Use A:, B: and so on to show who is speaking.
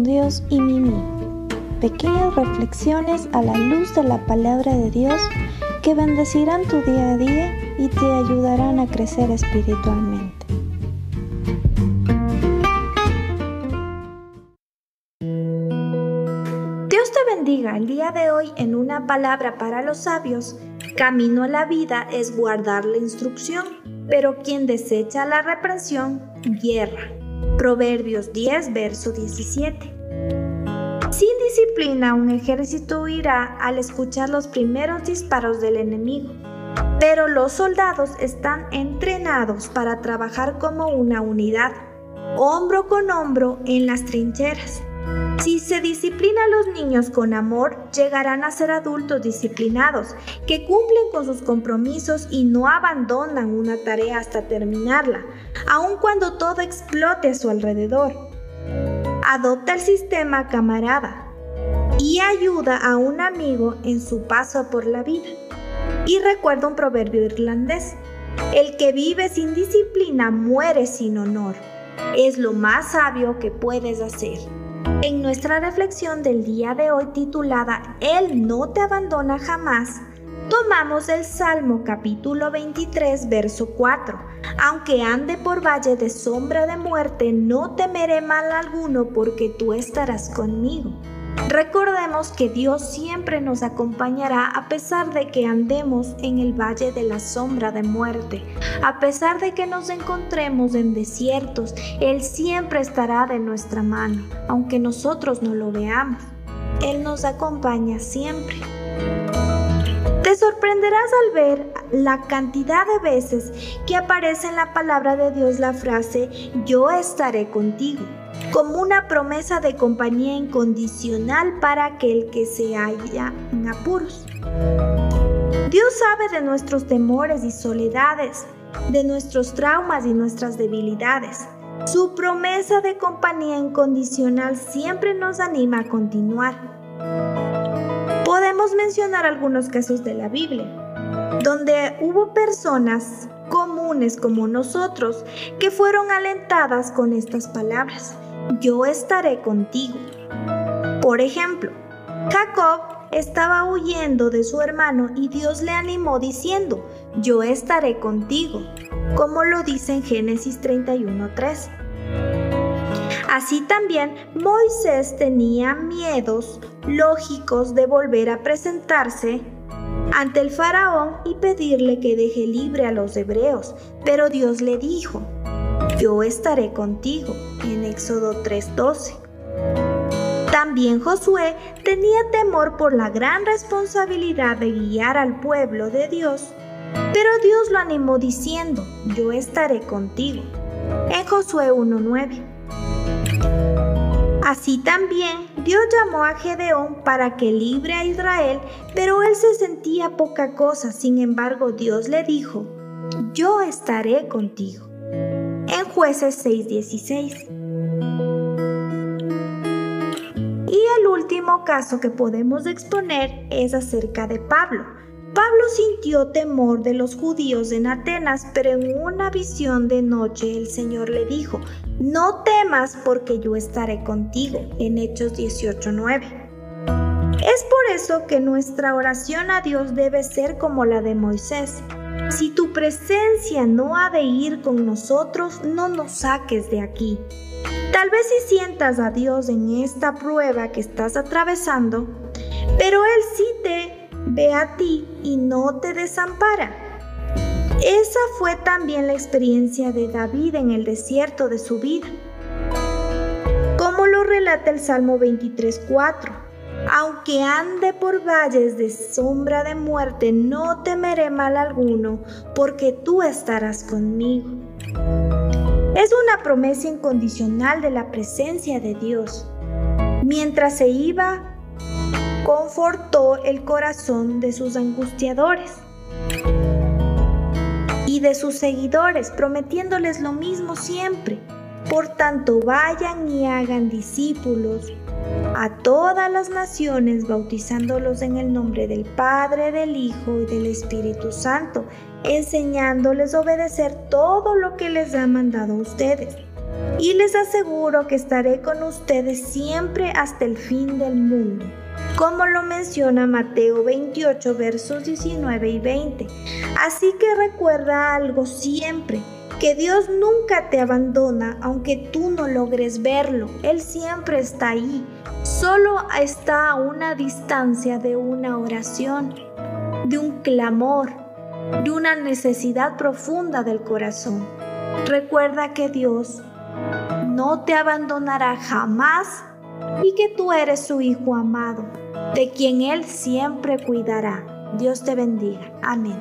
A: Dios y Mimi. Pequeñas reflexiones a la luz de la palabra de Dios que bendecirán tu día a día y te ayudarán a crecer espiritualmente.
B: Dios te bendiga el día de hoy en una palabra para los sabios. Camino a la vida es guardar la instrucción, pero quien desecha la reprensión, guerra. Proverbios 10, verso 17. Sin disciplina, un ejército huirá al escuchar los primeros disparos del enemigo, pero los soldados están entrenados para trabajar como una unidad, hombro con hombro en las trincheras. Si se disciplina a los niños con amor, llegarán a ser adultos disciplinados, que cumplen con sus compromisos y no abandonan una tarea hasta terminarla, aun cuando todo explote a su alrededor. Adopta el sistema camarada y ayuda a un amigo en su paso por la vida. Y recuerda un proverbio irlandés, el que vive sin disciplina muere sin honor. Es lo más sabio que puedes hacer. En nuestra reflexión del día de hoy titulada Él no te abandona jamás, tomamos el Salmo capítulo 23, verso 4. Aunque ande por valle de sombra de muerte, no temeré mal alguno porque tú estarás conmigo. Recordemos que Dios siempre nos acompañará a pesar de que andemos en el valle de la sombra de muerte, a pesar de que nos encontremos en desiertos, Él siempre estará de nuestra mano, aunque nosotros no lo veamos. Él nos acompaña siempre. Te sorprenderás al ver la cantidad de veces que aparece en la palabra de Dios la frase yo estaré contigo como una promesa de compañía incondicional para aquel que se halla en apuros. Dios sabe de nuestros temores y soledades, de nuestros traumas y nuestras debilidades. Su promesa de compañía incondicional siempre nos anima a continuar. Podemos mencionar algunos casos de la Biblia, donde hubo personas comunes como nosotros que fueron alentadas con estas palabras yo estaré contigo. Por ejemplo, Jacob estaba huyendo de su hermano y Dios le animó diciendo, yo estaré contigo, como lo dice en Génesis 31.3. Así también Moisés tenía miedos lógicos de volver a presentarse ante el faraón y pedirle que deje libre a los hebreos, pero Dios le dijo, yo estaré contigo, en Éxodo 3:12. También Josué tenía temor por la gran responsabilidad de guiar al pueblo de Dios, pero Dios lo animó diciendo, yo estaré contigo, en Josué 1:9. Así también Dios llamó a Gedeón para que libre a Israel, pero él se sentía poca cosa, sin embargo Dios le dijo, yo estaré contigo jueces 6:16. Y el último caso que podemos exponer es acerca de Pablo. Pablo sintió temor de los judíos en Atenas, pero en una visión de noche el Señor le dijo, no temas porque yo estaré contigo, en Hechos 18:9. Es por eso que nuestra oración a Dios debe ser como la de Moisés, si tu presencia no ha de ir con nosotros, no nos saques de aquí. Tal vez si sientas a Dios en esta prueba que estás atravesando, pero Él sí te ve a ti y no te desampara. Esa fue también la experiencia de David en el desierto de su vida. Como lo relata el Salmo 23.4. Aunque ande por valles de sombra de muerte, no temeré mal alguno, porque tú estarás conmigo. Es una promesa incondicional de la presencia de Dios. Mientras se iba, confortó el corazón de sus angustiadores y de sus seguidores, prometiéndoles lo mismo siempre. Por tanto, vayan y hagan discípulos a todas las naciones, bautizándolos en el nombre del Padre, del Hijo y del Espíritu Santo, enseñándoles a obedecer todo lo que les ha mandado a ustedes. y les aseguro que estaré con ustedes siempre hasta el fin del mundo, como lo menciona Mateo 28 versos 19 y 20. Así que recuerda algo siempre, que Dios nunca te abandona aunque tú no logres verlo, Él siempre está ahí, solo está a una distancia de una oración, de un clamor, de una necesidad profunda del corazón. Recuerda que Dios no te abandonará jamás y que tú eres su Hijo amado, de quien Él siempre cuidará. Dios te bendiga. Amén.